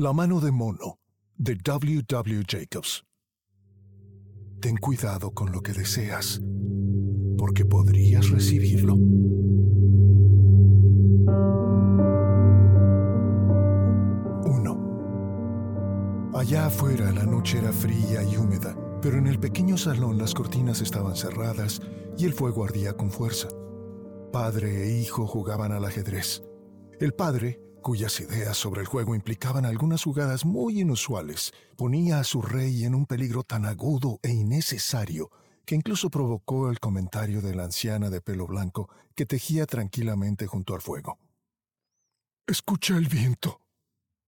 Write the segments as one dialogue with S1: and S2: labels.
S1: La mano de mono de W. W. Jacobs. Ten cuidado con lo que deseas, porque podrías recibirlo. Allá afuera la noche era fría y húmeda, pero en el pequeño salón las cortinas estaban cerradas y el fuego ardía con fuerza. Padre e hijo jugaban al ajedrez. El padre, cuyas ideas sobre el juego implicaban algunas jugadas muy inusuales, ponía a su rey en un peligro tan agudo e innecesario que incluso provocó el comentario de la anciana de pelo blanco que tejía tranquilamente junto al fuego. Escucha el viento,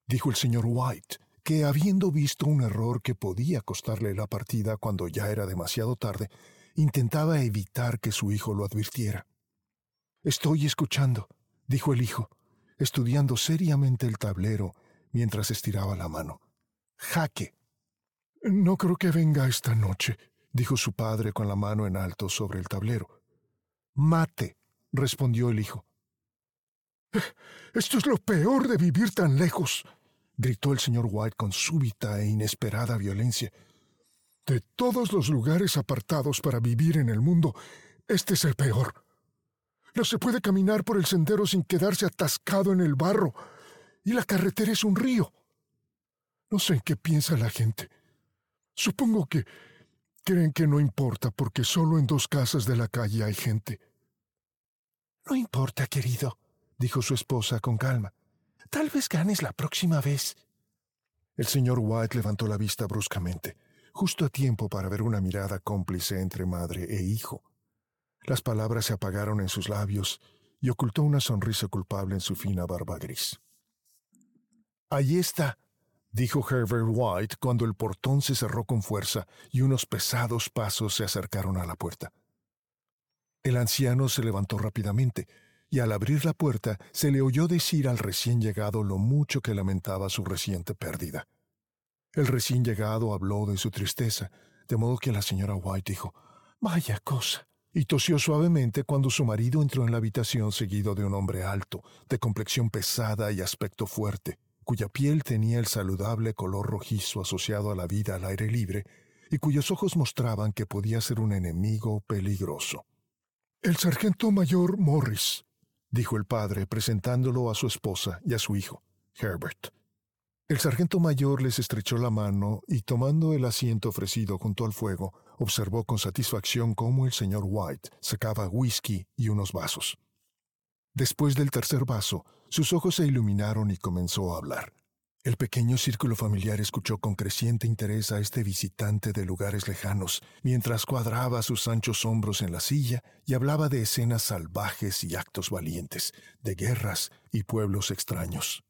S1: dijo el señor White, que habiendo visto un error que podía costarle la partida cuando ya era demasiado tarde, intentaba evitar que su hijo lo advirtiera. Estoy escuchando, dijo el hijo, estudiando seriamente el tablero mientras estiraba la mano. Jaque. No creo que venga esta noche, dijo su padre con la mano en alto sobre el tablero. Mate, respondió el hijo. Esto es lo peor de vivir tan lejos, gritó el señor White con súbita e inesperada violencia. De todos los lugares apartados para vivir en el mundo, este es el peor. No se puede caminar por el sendero sin quedarse atascado en el barro, y la carretera es un río. No sé en qué piensa la gente. Supongo que creen que no importa porque solo en dos casas de la calle hay gente. No importa, querido, dijo su esposa con calma. Tal vez ganes la próxima vez. El señor White levantó la vista bruscamente, justo a tiempo para ver una mirada cómplice entre madre e hijo. Las palabras se apagaron en sus labios y ocultó una sonrisa culpable en su fina barba gris. Ahí está, dijo Herbert White cuando el portón se cerró con fuerza y unos pesados pasos se acercaron a la puerta. El anciano se levantó rápidamente, y al abrir la puerta se le oyó decir al recién llegado lo mucho que lamentaba su reciente pérdida. El recién llegado habló de su tristeza, de modo que la señora White dijo, Vaya cosa y tosió suavemente cuando su marido entró en la habitación seguido de un hombre alto, de complexión pesada y aspecto fuerte, cuya piel tenía el saludable color rojizo asociado a la vida al aire libre y cuyos ojos mostraban que podía ser un enemigo peligroso. El sargento mayor Morris, dijo el padre presentándolo a su esposa y a su hijo, Herbert. El sargento mayor les estrechó la mano y tomando el asiento ofrecido junto al fuego, observó con satisfacción cómo el señor White sacaba whisky y unos vasos. Después del tercer vaso, sus ojos se iluminaron y comenzó a hablar. El pequeño círculo familiar escuchó con creciente interés a este visitante de lugares lejanos, mientras cuadraba sus anchos hombros en la silla y hablaba de escenas salvajes y actos valientes, de guerras y pueblos extraños.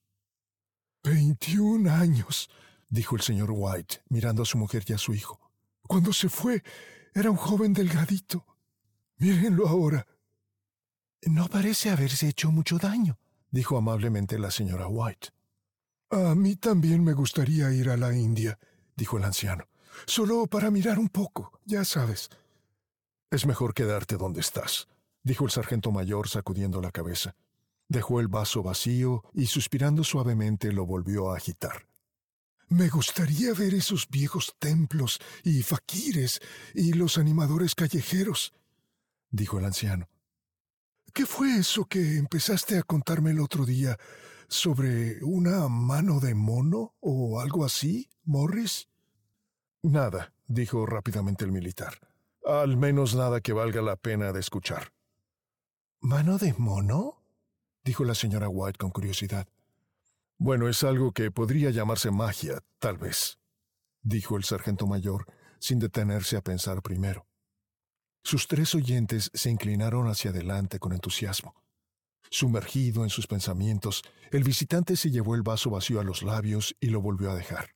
S1: Veintiún años, dijo el señor White, mirando a su mujer y a su hijo. Cuando se fue, era un joven delgadito. Mírenlo ahora. No parece haberse hecho mucho daño, dijo amablemente la señora White. A mí también me gustaría ir a la India, dijo el anciano. Solo para mirar un poco, ya sabes. Es mejor quedarte donde estás, dijo el sargento mayor sacudiendo la cabeza. Dejó el vaso vacío y suspirando suavemente lo volvió a agitar. Me gustaría ver esos viejos templos y faquires y los animadores callejeros, dijo el anciano. ¿Qué fue eso que empezaste a contarme el otro día sobre una mano de mono o algo así, Morris? Nada, dijo rápidamente el militar. Al menos nada que valga la pena de escuchar. ¿Mano de mono? dijo la señora White con curiosidad. Bueno, es algo que podría llamarse magia, tal vez, dijo el sargento mayor, sin detenerse a pensar primero. Sus tres oyentes se inclinaron hacia adelante con entusiasmo. Sumergido en sus pensamientos, el visitante se llevó el vaso vacío a los labios y lo volvió a dejar.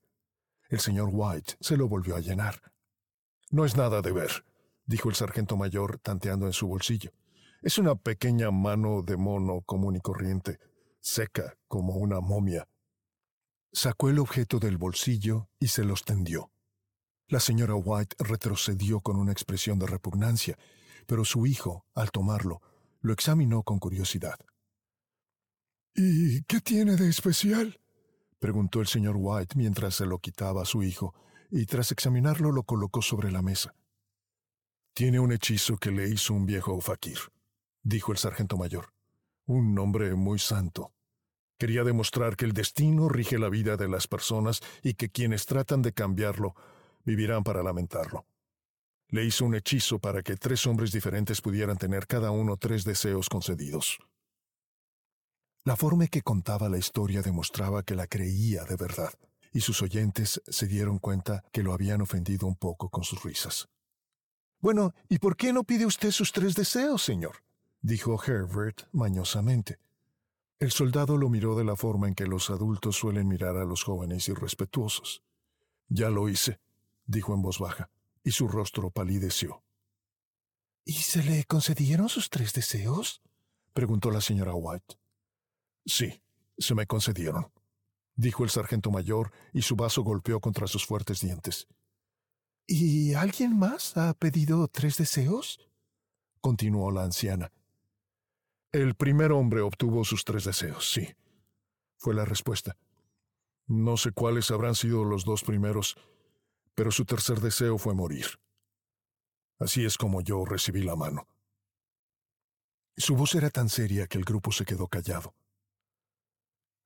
S1: El señor White se lo volvió a llenar. No es nada de ver, dijo el sargento mayor tanteando en su bolsillo. Es una pequeña mano de mono común y corriente, seca como una momia. Sacó el objeto del bolsillo y se los tendió. La señora White retrocedió con una expresión de repugnancia, pero su hijo, al tomarlo, lo examinó con curiosidad. ¿Y qué tiene de especial? preguntó el señor White mientras se lo quitaba a su hijo, y tras examinarlo lo colocó sobre la mesa. Tiene un hechizo que le hizo un viejo fakir, dijo el sargento mayor. Un hombre muy santo. Quería demostrar que el destino rige la vida de las personas y que quienes tratan de cambiarlo vivirán para lamentarlo. Le hizo un hechizo para que tres hombres diferentes pudieran tener cada uno tres deseos concedidos. La forma en que contaba la historia demostraba que la creía de verdad, y sus oyentes se dieron cuenta que lo habían ofendido un poco con sus risas. Bueno, ¿y por qué no pide usted sus tres deseos, señor? dijo Herbert mañosamente. El soldado lo miró de la forma en que los adultos suelen mirar a los jóvenes irrespetuosos. Ya lo hice, dijo en voz baja, y su rostro palideció. ¿Y se le concedieron sus tres deseos? preguntó la señora White. Sí, se me concedieron, dijo el sargento mayor, y su vaso golpeó contra sus fuertes dientes. ¿Y alguien más ha pedido tres deseos? continuó la anciana. El primer hombre obtuvo sus tres deseos, sí, fue la respuesta. No sé cuáles habrán sido los dos primeros, pero su tercer deseo fue morir. Así es como yo recibí la mano. Su voz era tan seria que el grupo se quedó callado.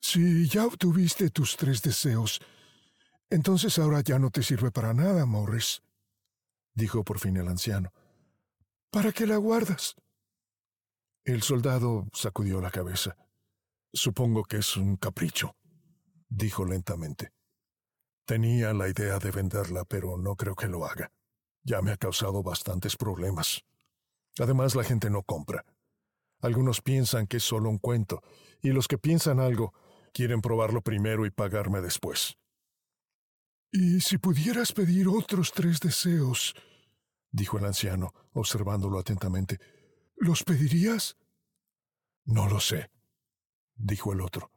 S1: Si ya obtuviste tus tres deseos, entonces ahora ya no te sirve para nada, Morris, dijo por fin el anciano. ¿Para qué la guardas? El soldado sacudió la cabeza. Supongo que es un capricho, dijo lentamente. Tenía la idea de venderla, pero no creo que lo haga. Ya me ha causado bastantes problemas. Además, la gente no compra. Algunos piensan que es solo un cuento, y los que piensan algo quieren probarlo primero y pagarme después. Y si pudieras pedir otros tres deseos, dijo el anciano, observándolo atentamente, ¿los pedirías? No lo sé, dijo el otro.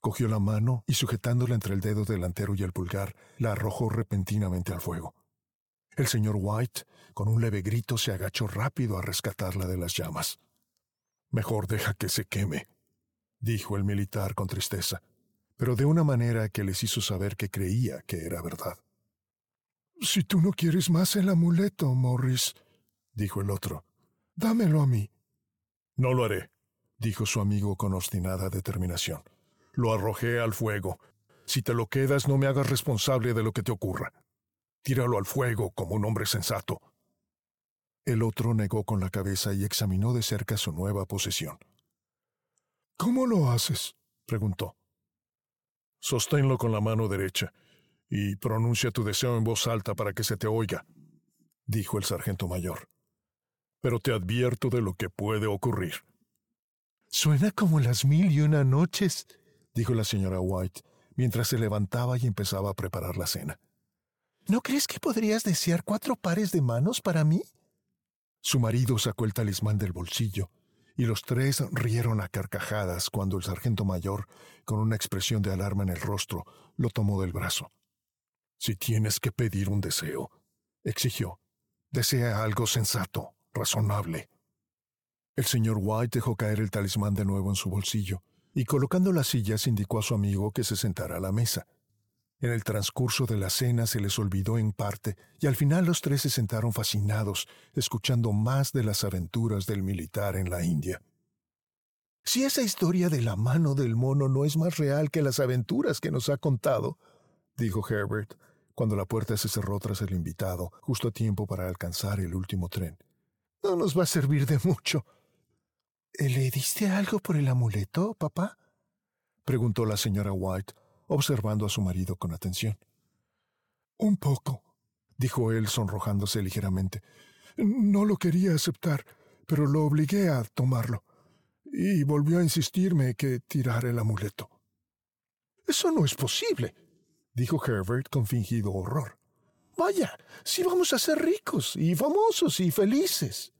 S1: Cogió la mano y sujetándola entre el dedo delantero y el pulgar, la arrojó repentinamente al fuego. El señor White, con un leve grito, se agachó rápido a rescatarla de las llamas. Mejor deja que se queme, dijo el militar con tristeza pero de una manera que les hizo saber que creía que era verdad. Si tú no quieres más el amuleto, Morris, dijo el otro, dámelo a mí. No lo haré, dijo su amigo con obstinada determinación. Lo arrojé al fuego. Si te lo quedas, no me hagas responsable de lo que te ocurra. Tíralo al fuego como un hombre sensato. El otro negó con la cabeza y examinó de cerca su nueva posesión. ¿Cómo lo haces? preguntó. Sosténlo con la mano derecha y pronuncia tu deseo en voz alta para que se te oiga, dijo el sargento mayor. Pero te advierto de lo que puede ocurrir. Suena como las mil y una noches, dijo la señora White, mientras se levantaba y empezaba a preparar la cena. ¿No crees que podrías desear cuatro pares de manos para mí? Su marido sacó el talismán del bolsillo y los tres rieron a carcajadas cuando el sargento mayor, con una expresión de alarma en el rostro, lo tomó del brazo. Si tienes que pedir un deseo, exigió, desea algo sensato, razonable. El señor White dejó caer el talismán de nuevo en su bolsillo, y colocando las sillas indicó a su amigo que se sentara a la mesa. En el transcurso de la cena se les olvidó en parte, y al final los tres se sentaron fascinados, escuchando más de las aventuras del militar en la India. Si esa historia de la mano del mono no es más real que las aventuras que nos ha contado, dijo Herbert, cuando la puerta se cerró tras el invitado, justo a tiempo para alcanzar el último tren. No nos va a servir de mucho. ¿Le diste algo por el amuleto, papá? preguntó la señora White, observando a su marido con atención. Un poco, dijo él sonrojándose ligeramente. No lo quería aceptar, pero lo obligué a tomarlo. Y volvió a insistirme que tirara el amuleto. Eso no es posible, dijo Herbert con fingido horror. Vaya, si vamos a ser ricos y famosos y felices.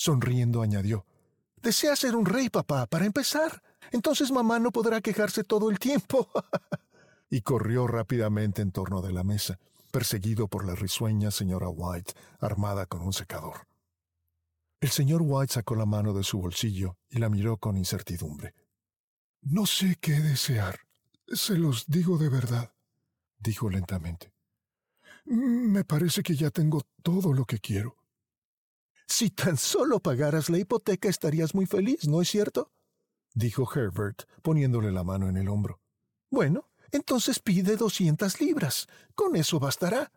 S1: Sonriendo añadió. Desea ser un rey, papá, para empezar. Entonces mamá no podrá quejarse todo el tiempo. y corrió rápidamente en torno de la mesa, perseguido por la risueña señora White, armada con un secador. El señor White sacó la mano de su bolsillo y la miró con incertidumbre. No sé qué desear, Se los digo de verdad, dijo lentamente. Me parece que ya tengo todo lo que quiero. Si tan solo pagaras la hipoteca estarías muy feliz, ¿no es cierto? dijo Herbert, poniéndole la mano en el hombro. Bueno, entonces pide doscientas libras. Con eso bastará.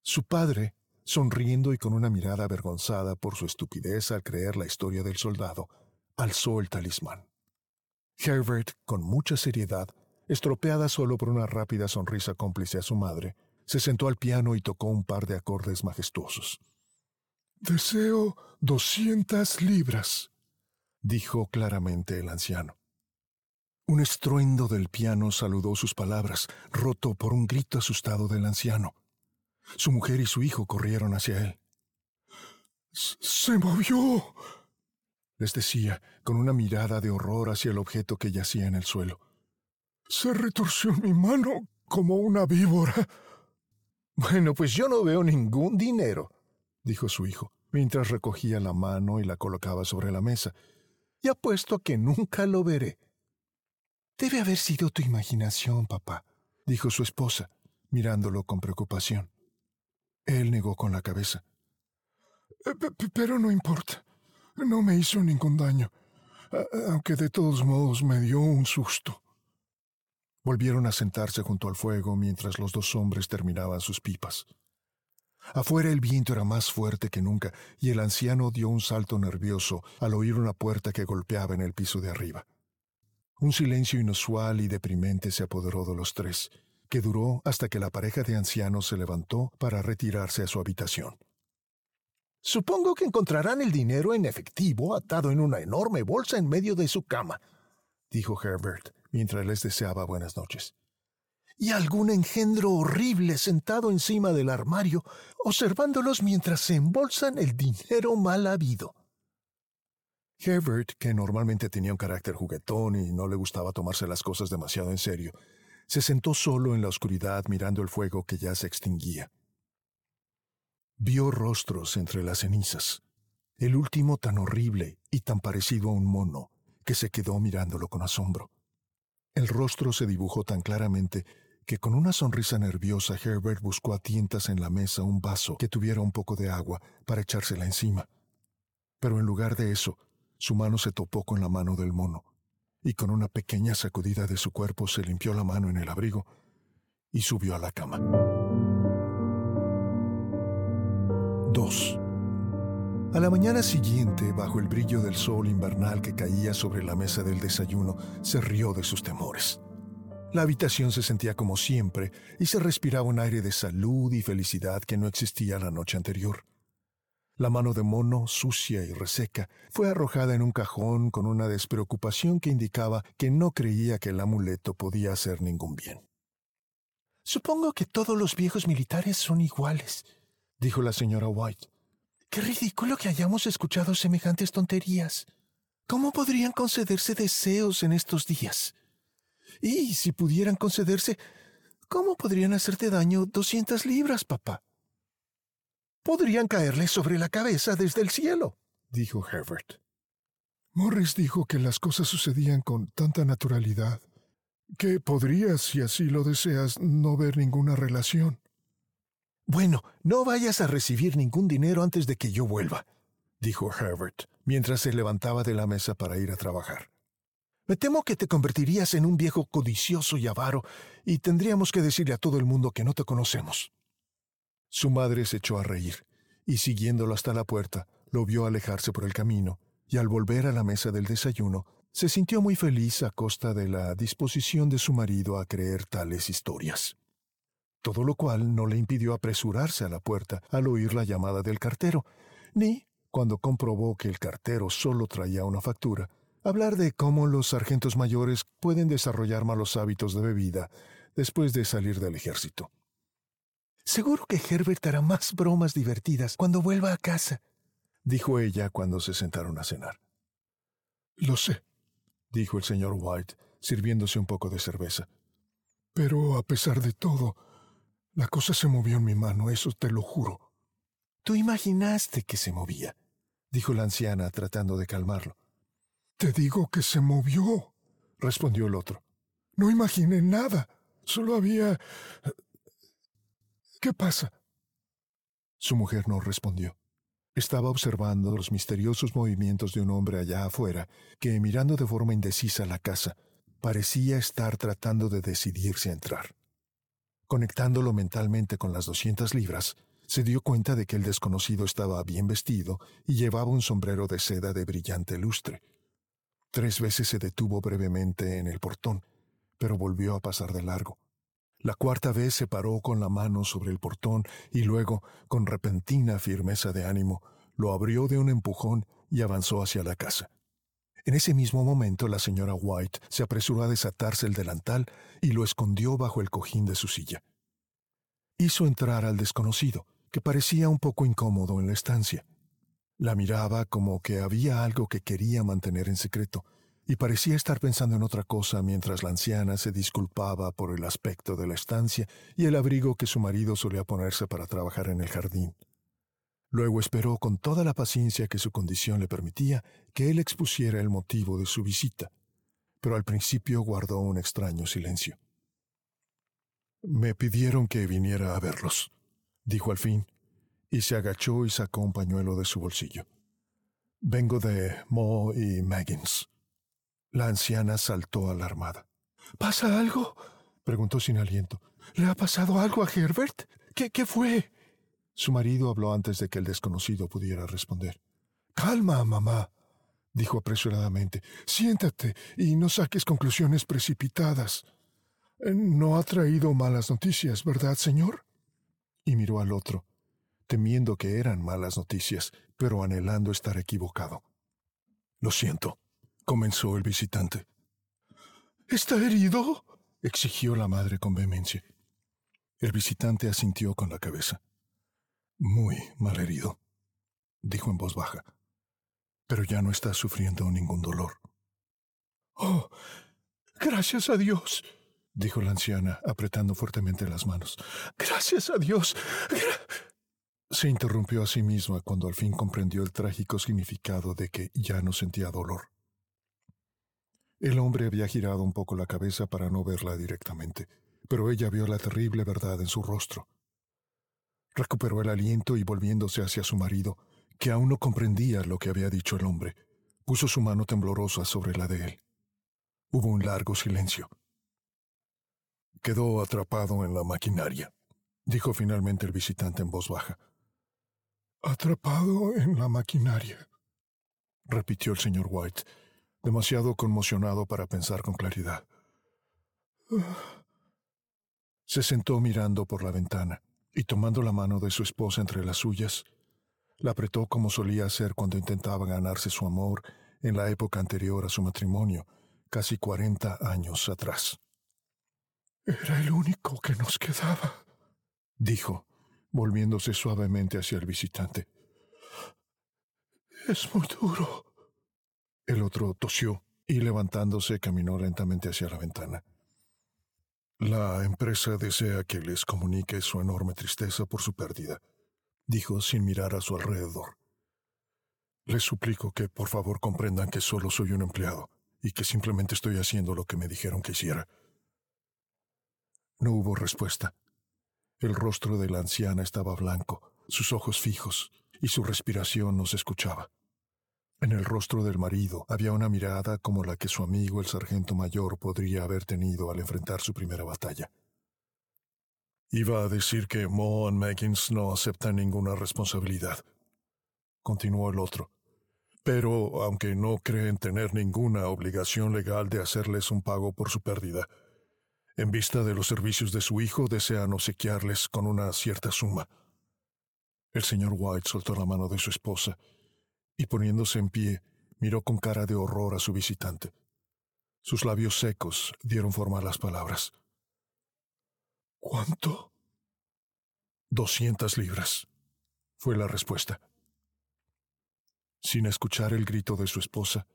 S1: Su padre, sonriendo y con una mirada avergonzada por su estupidez al creer la historia del soldado, alzó el talismán. Herbert, con mucha seriedad, estropeada solo por una rápida sonrisa cómplice a su madre, se sentó al piano y tocó un par de acordes majestuosos. Deseo doscientas libras, dijo claramente el anciano. Un estruendo del piano saludó sus palabras, roto por un grito asustado del anciano. Su mujer y su hijo corrieron hacia él. Se movió, les decía, con una mirada de horror hacia el objeto que yacía en el suelo. Se retorció mi mano como una víbora. Bueno, pues yo no veo ningún dinero, dijo su hijo, mientras recogía la mano y la colocaba sobre la mesa. Y apuesto a que nunca lo veré. Debe haber sido tu imaginación, papá, dijo su esposa, mirándolo con preocupación. Él negó con la cabeza. Eh, pero no importa. No me hizo ningún daño, aunque de todos modos me dio un susto. Volvieron a sentarse junto al fuego mientras los dos hombres terminaban sus pipas. Afuera el viento era más fuerte que nunca y el anciano dio un salto nervioso al oír una puerta que golpeaba en el piso de arriba. Un silencio inusual y deprimente se apoderó de los tres, que duró hasta que la pareja de ancianos se levantó para retirarse a su habitación. Supongo que encontrarán el dinero en efectivo atado en una enorme bolsa en medio de su cama, dijo Herbert, mientras les deseaba buenas noches. Y algún engendro horrible sentado encima del armario, observándolos mientras se embolsan el dinero mal habido. Herbert, que normalmente tenía un carácter juguetón y no le gustaba tomarse las cosas demasiado en serio, se sentó solo en la oscuridad mirando el fuego que ya se extinguía. Vio rostros entre las cenizas, el último tan horrible y tan parecido a un mono, que se quedó mirándolo con asombro. El rostro se dibujó tan claramente que con una sonrisa nerviosa Herbert buscó a tientas en la mesa un vaso que tuviera un poco de agua para echársela encima. Pero en lugar de eso, su mano se topó con la mano del mono, y con una pequeña sacudida de su cuerpo se limpió la mano en el abrigo y subió a la cama. 2. A la mañana siguiente, bajo el brillo del sol invernal que caía sobre la mesa del desayuno, se rió de sus temores. La habitación se sentía como siempre y se respiraba un aire de salud y felicidad que no existía la noche anterior. La mano de mono, sucia y reseca, fue arrojada en un cajón con una despreocupación que indicaba que no creía que el amuleto podía hacer ningún bien. Supongo que todos los viejos militares son iguales, dijo la señora White. Qué ridículo que hayamos escuchado semejantes tonterías. ¿Cómo podrían concederse deseos en estos días? Y si pudieran concederse, ¿cómo podrían hacerte daño doscientas libras, papá? podrían caerle sobre la cabeza desde el cielo, dijo Herbert. Morris dijo que las cosas sucedían con tanta naturalidad que podrías, si así lo deseas, no ver ninguna relación. Bueno, no vayas a recibir ningún dinero antes de que yo vuelva, dijo Herbert, mientras se levantaba de la mesa para ir a trabajar. Me temo que te convertirías en un viejo codicioso y avaro, y tendríamos que decirle a todo el mundo que no te conocemos. Su madre se echó a reír, y siguiéndolo hasta la puerta, lo vio alejarse por el camino, y al volver a la mesa del desayuno, se sintió muy feliz a costa de la disposición de su marido a creer tales historias. Todo lo cual no le impidió apresurarse a la puerta al oír la llamada del cartero, ni, cuando comprobó que el cartero solo traía una factura, hablar de cómo los sargentos mayores pueden desarrollar malos hábitos de bebida después de salir del ejército. Seguro que Herbert hará más bromas divertidas cuando vuelva a casa, dijo ella cuando se sentaron a cenar. Lo sé, dijo el señor White, sirviéndose un poco de cerveza. Pero a pesar de todo, la cosa se movió en mi mano, eso te lo juro. Tú imaginaste que se movía, dijo la anciana tratando de calmarlo. Te digo que se movió, respondió el otro. No imaginé nada. Solo había... ¿Qué pasa? Su mujer no respondió. Estaba observando los misteriosos movimientos de un hombre allá afuera, que, mirando de forma indecisa la casa, parecía estar tratando de decidirse a entrar. Conectándolo mentalmente con las doscientas libras, se dio cuenta de que el desconocido estaba bien vestido y llevaba un sombrero de seda de brillante lustre. Tres veces se detuvo brevemente en el portón, pero volvió a pasar de largo. La cuarta vez se paró con la mano sobre el portón y luego, con repentina firmeza de ánimo, lo abrió de un empujón y avanzó hacia la casa. En ese mismo momento la señora White se apresuró a desatarse el delantal y lo escondió bajo el cojín de su silla. Hizo entrar al desconocido, que parecía un poco incómodo en la estancia. La miraba como que había algo que quería mantener en secreto, y parecía estar pensando en otra cosa mientras la anciana se disculpaba por el aspecto de la estancia y el abrigo que su marido solía ponerse para trabajar en el jardín. Luego esperó con toda la paciencia que su condición le permitía que él expusiera el motivo de su visita, pero al principio guardó un extraño silencio. Me pidieron que viniera a verlos, dijo al fin, y se agachó y sacó un pañuelo de su bolsillo. Vengo de Mo y Maggins. La anciana saltó alarmada. ¿Pasa algo? preguntó sin aliento. ¿Le ha pasado algo a Herbert? ¿Qué, qué fue? Su marido habló antes de que el desconocido pudiera responder. Calma, mamá, dijo apresuradamente. Siéntate y no saques conclusiones precipitadas. No ha traído malas noticias, ¿verdad, señor? y miró al otro, temiendo que eran malas noticias, pero anhelando estar equivocado. Lo siento, comenzó el visitante. ¿Está herido? exigió la madre con vehemencia. El visitante asintió con la cabeza. Muy mal herido, dijo en voz baja, pero ya no está sufriendo ningún dolor. Oh, gracias a Dios, dijo la anciana, apretando fuertemente las manos. Gracias a Dios. Se interrumpió a sí misma cuando al fin comprendió el trágico significado de que ya no sentía dolor. El hombre había girado un poco la cabeza para no verla directamente, pero ella vio la terrible verdad en su rostro. Recuperó el aliento y volviéndose hacia su marido, que aún no comprendía lo que había dicho el hombre, puso su mano temblorosa sobre la de él. Hubo un largo silencio. Quedó atrapado en la maquinaria, dijo finalmente el visitante en voz baja. Atrapado en la maquinaria, repitió el señor White, demasiado conmocionado para pensar con claridad. Se sentó mirando por la ventana y tomando la mano de su esposa entre las suyas, la apretó como solía hacer cuando intentaba ganarse su amor en la época anterior a su matrimonio, casi cuarenta años atrás. Era el único que nos quedaba, dijo, volviéndose suavemente hacia el visitante. Es muy duro. El otro tosió y levantándose caminó lentamente hacia la ventana. La empresa desea que les comunique su enorme tristeza por su pérdida, dijo sin mirar a su alrededor. Les suplico que por favor comprendan que solo soy un empleado y que simplemente estoy haciendo lo que me dijeron que hiciera. No hubo respuesta. El rostro de la anciana estaba blanco, sus ojos fijos, y su respiración no se escuchaba. En el rostro del marido había una mirada como la que su amigo el sargento mayor podría haber tenido al enfrentar su primera batalla. Iba a decir que Mo y Meggins no aceptan ninguna responsabilidad, continuó el otro. Pero, aunque no creen tener ninguna obligación legal de hacerles un pago por su pérdida, en vista de los servicios de su hijo, desean obsequiarles con una cierta suma. El señor White soltó la mano de su esposa y poniéndose en pie, miró con cara de horror a su visitante. Sus labios secos dieron forma a las palabras. ¿Cuánto? Doscientas libras, fue la respuesta. Sin escuchar el grito de su esposa,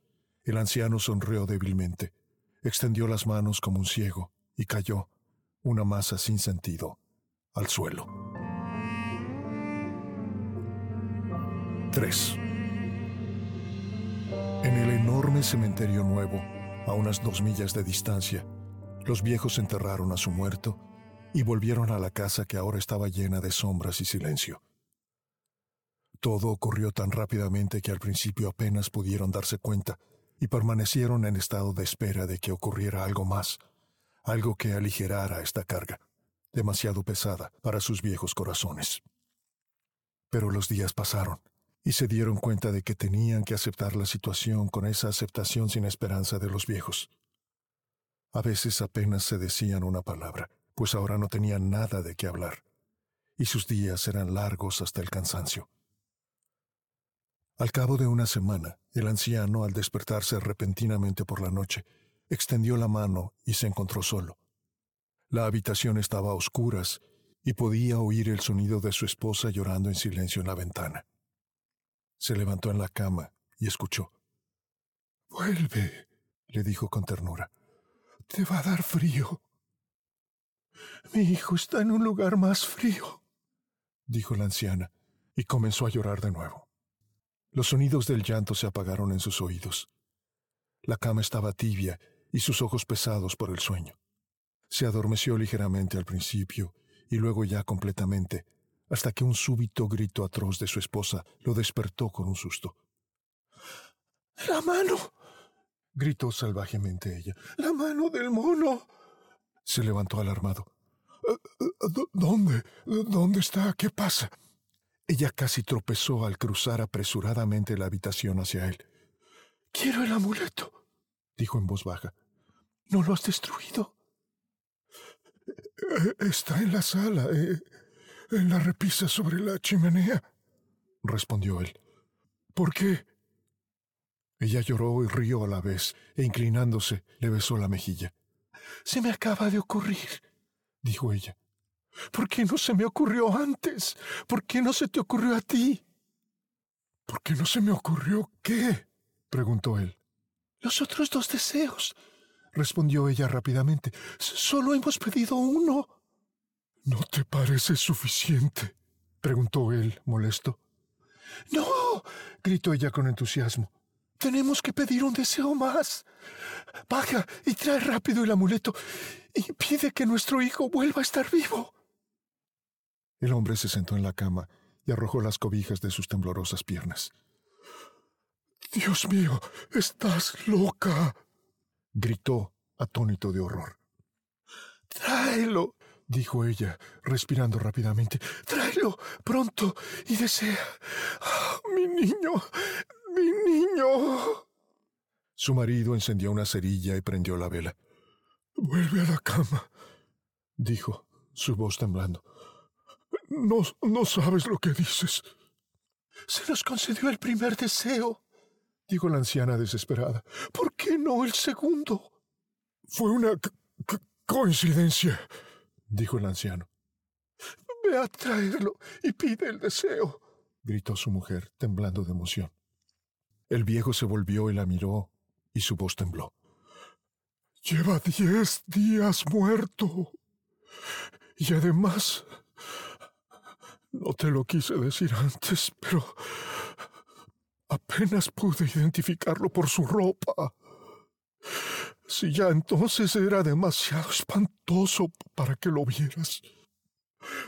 S1: el anciano sonrió débilmente, extendió las manos como un ciego y cayó, una masa sin sentido, al suelo. 3. En el enorme cementerio nuevo, a unas dos millas de distancia, Los viejos enterraron a su muerto y volvieron a la casa que ahora estaba llena de sombras y silencio. Todo ocurrió tan rápidamente que al principio apenas pudieron darse cuenta y permanecieron en estado de espera de que ocurriera algo más, algo que aligerara esta carga, demasiado pesada para sus viejos corazones. Pero los días pasaron y se dieron cuenta de que tenían que aceptar la situación con esa aceptación sin esperanza de los viejos. A veces apenas se decían una palabra, pues ahora no tenían nada de qué hablar, y sus días eran largos hasta el cansancio. Al cabo de una semana, el anciano, al despertarse repentinamente por la noche, extendió la mano y se encontró solo. La habitación estaba a oscuras y podía oír el sonido de su esposa llorando en silencio en la ventana. Se levantó en la cama y escuchó.
S2: Vuelve, le dijo con ternura. Te va a dar frío. Mi hijo está en un lugar más frío, dijo la anciana, y comenzó a llorar de nuevo. Los sonidos del llanto se apagaron en sus oídos. La cama estaba tibia y sus ojos pesados por el sueño. Se adormeció ligeramente al principio y luego ya completamente, hasta que un súbito grito atroz de su esposa lo despertó con un susto. ¡La mano! gritó salvajemente ella. ¡La mano del mono!
S1: Se levantó alarmado.
S2: Eh, eh, ¿Dónde? ¿Dónde está? ¿Qué pasa?
S1: Ella casi tropezó al cruzar apresuradamente la habitación hacia él.
S2: Quiero el amuleto, dijo en voz baja. ¿No lo has destruido? Eh, está en la sala, eh, en la repisa sobre la chimenea, respondió él. ¿Por qué?
S1: Ella lloró y rió a la vez, e inclinándose le besó la mejilla.
S2: Se me acaba de ocurrir, dijo ella. ¿Por qué no se me ocurrió antes? ¿Por qué no se te ocurrió a ti?
S1: ¿Por qué no se me ocurrió qué? preguntó él.
S2: Los otros dos deseos, respondió ella rápidamente. Solo hemos pedido uno.
S1: ¿No te parece suficiente? preguntó él, molesto.
S2: No, gritó ella con entusiasmo. Tenemos que pedir un deseo más. Baja y trae rápido el amuleto y pide que nuestro hijo vuelva a estar vivo.
S1: El hombre se sentó en la cama y arrojó las cobijas de sus temblorosas piernas.
S2: Dios mío, estás loca.
S1: Gritó, atónito de horror.
S2: Tráelo, dijo ella, respirando rápidamente. Tráelo pronto y desea. Oh, mi niño, mi niño.
S1: Su marido encendió una cerilla y prendió la vela.
S2: Vuelve a la cama, dijo, su voz temblando. No, no sabes lo que dices. Se nos concedió el primer deseo, dijo la anciana desesperada. ¿Por qué no el segundo?
S1: Fue una coincidencia, dijo el anciano.
S2: Ve a traerlo y pide el deseo,
S1: gritó su mujer, temblando de emoción. El viejo se volvió y la miró, y su voz tembló.
S2: Lleva diez días muerto. Y además no te lo quise decir antes, pero apenas pude identificarlo por su ropa. Si ya entonces era demasiado espantoso para que lo vieras.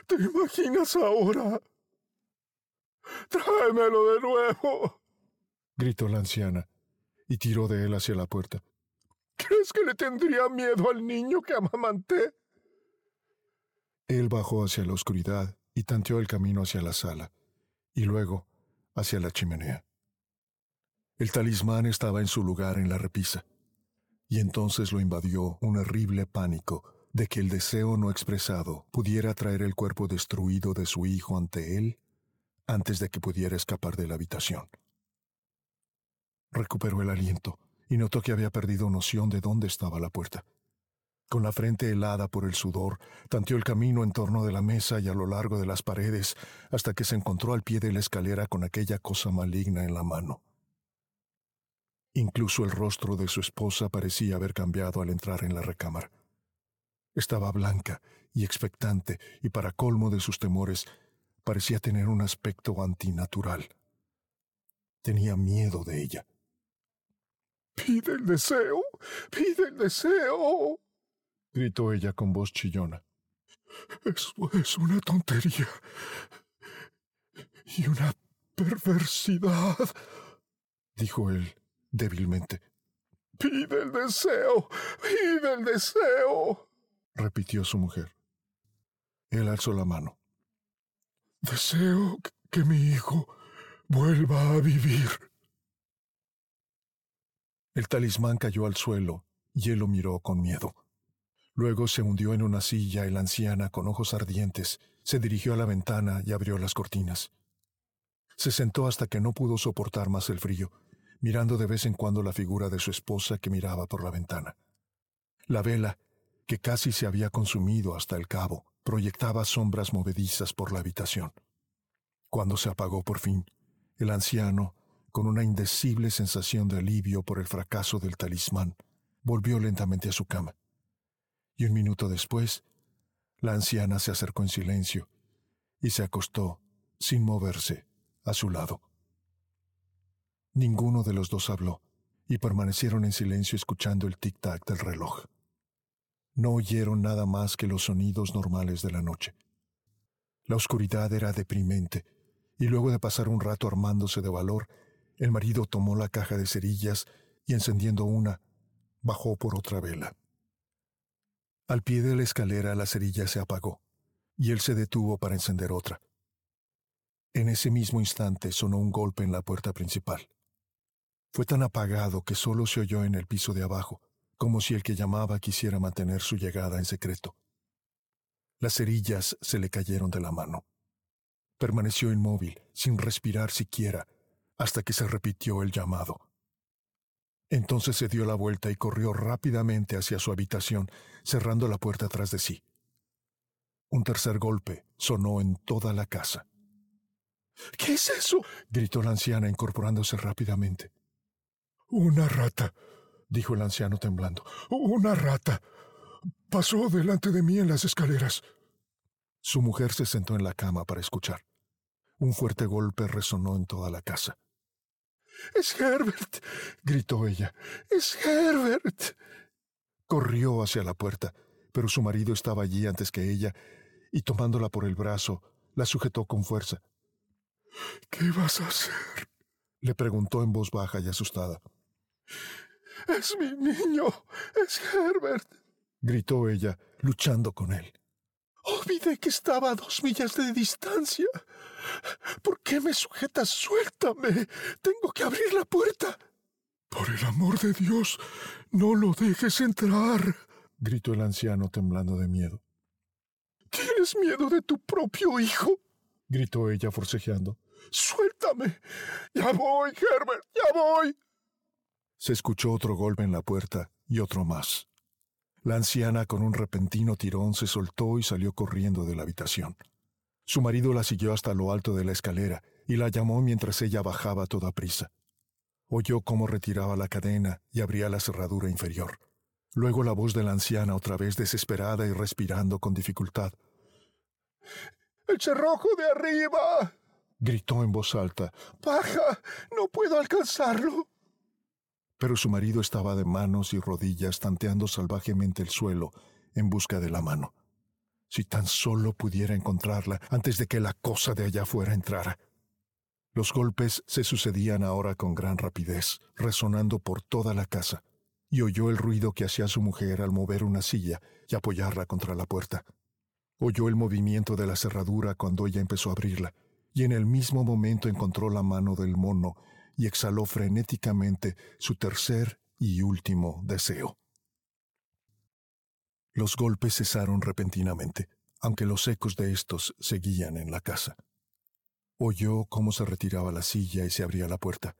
S2: ¿Te imaginas ahora? Tráemelo de nuevo.
S1: gritó la anciana y tiró de él hacia la puerta.
S2: ¿Crees que le tendría miedo al niño que amamanté?
S1: Él bajó hacia la oscuridad y tanteó el camino hacia la sala, y luego hacia la chimenea. El talismán estaba en su lugar en la repisa, y entonces lo invadió un horrible pánico de que el deseo no expresado pudiera traer el cuerpo destruido de su hijo ante él antes de que pudiera escapar de la habitación. Recuperó el aliento y notó que había perdido noción de dónde estaba la puerta. Con la frente helada por el sudor, tanteó el camino en torno de la mesa y a lo largo de las paredes hasta que se encontró al pie de la escalera con aquella cosa maligna en la mano. Incluso el rostro de su esposa parecía haber cambiado al entrar en la recámara. Estaba blanca y expectante y para colmo de sus temores parecía tener un aspecto antinatural. Tenía miedo de ella.
S2: Pide el deseo, pide el deseo
S1: gritó ella con voz chillona.
S2: Eso es una tontería. Y una perversidad, dijo él débilmente. Pide el deseo, pide el deseo, repitió su mujer.
S1: Él alzó la mano.
S2: Deseo que mi hijo vuelva a vivir.
S1: El talismán cayó al suelo y él lo miró con miedo. Luego se hundió en una silla y la anciana, con ojos ardientes, se dirigió a la ventana y abrió las cortinas. Se sentó hasta que no pudo soportar más el frío, mirando de vez en cuando la figura de su esposa que miraba por la ventana. La vela, que casi se había consumido hasta el cabo, proyectaba sombras movedizas por la habitación. Cuando se apagó por fin, el anciano, con una indecible sensación de alivio por el fracaso del talismán, volvió lentamente a su cama. Y un minuto después, la anciana se acercó en silencio y se acostó, sin moverse, a su lado. Ninguno de los dos habló, y permanecieron en silencio escuchando el tic-tac del reloj no oyeron nada más que los sonidos normales de la noche. La oscuridad era deprimente, y luego de pasar un rato armándose de valor, el marido tomó la caja de cerillas y encendiendo una, bajó por otra vela. Al pie de la escalera la cerilla se apagó, y él se detuvo para encender otra. En ese mismo instante sonó un golpe en la puerta principal. Fue tan apagado que solo se oyó en el piso de abajo, como si el que llamaba quisiera mantener su llegada en secreto. Las cerillas se le cayeron de la mano. Permaneció inmóvil, sin respirar siquiera, hasta que se repitió el llamado. Entonces se dio la vuelta y corrió rápidamente hacia su habitación, cerrando la puerta tras de sí. Un tercer golpe sonó en toda la casa.
S2: ¿Qué es eso?
S1: gritó la anciana incorporándose rápidamente.
S2: Una rata, dijo el anciano temblando. Una rata. Pasó delante de mí en las escaleras.
S1: Su mujer se sentó en la cama para escuchar. Un fuerte golpe resonó en toda la casa.
S2: Es Herbert. gritó ella. Es Herbert.
S1: Corrió hacia la puerta, pero su marido estaba allí antes que ella, y tomándola por el brazo, la sujetó con fuerza.
S2: ¿Qué vas a hacer?
S1: le preguntó en voz baja y asustada.
S2: Es mi niño. Es Herbert.
S1: gritó ella, luchando con él.
S2: Olvidé que estaba a dos millas de distancia. ¿Por qué me sujetas? Suéltame. Tengo que abrir la puerta. Por el amor de Dios, no lo dejes entrar.
S1: gritó el anciano temblando de miedo.
S2: ¿Tienes miedo de tu propio hijo?
S1: gritó ella forcejeando.
S2: Suéltame. Ya voy, Herbert, ya voy.
S1: Se escuchó otro golpe en la puerta y otro más. La anciana con un repentino tirón se soltó y salió corriendo de la habitación. Su marido la siguió hasta lo alto de la escalera y la llamó mientras ella bajaba a toda prisa. Oyó cómo retiraba la cadena y abría la cerradura inferior. Luego la voz de la anciana otra vez desesperada y respirando con dificultad.
S2: ¡El cerrojo de arriba!
S1: gritó en voz alta.
S2: ¡Baja! No puedo alcanzarlo
S1: pero su marido estaba de manos y rodillas tanteando salvajemente el suelo en busca de la mano. Si tan solo pudiera encontrarla antes de que la cosa de allá afuera entrara. Los golpes se sucedían ahora con gran rapidez, resonando por toda la casa, y oyó el ruido que hacía su mujer al mover una silla y apoyarla contra la puerta. Oyó el movimiento de la cerradura cuando ella empezó a abrirla, y en el mismo momento encontró la mano del mono y exhaló frenéticamente su tercer y último deseo. Los golpes cesaron repentinamente, aunque los ecos de estos seguían en la casa. Oyó cómo se retiraba la silla y se abría la puerta.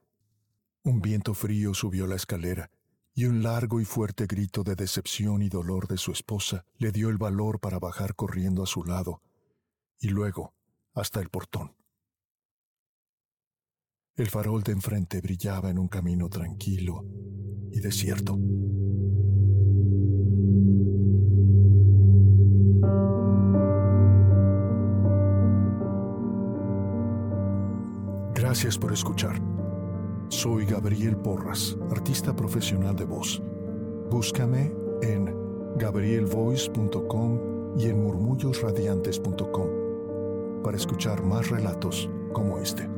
S1: Un viento frío subió la escalera, y un largo y fuerte grito de decepción y dolor de su esposa le dio el valor para bajar corriendo a su lado, y luego hasta el portón. El farol de enfrente brillaba en un camino tranquilo y desierto. Gracias por escuchar. Soy Gabriel Porras, artista profesional de voz. Búscame en gabrielvoice.com y en murmullosradiantes.com para escuchar más relatos como este.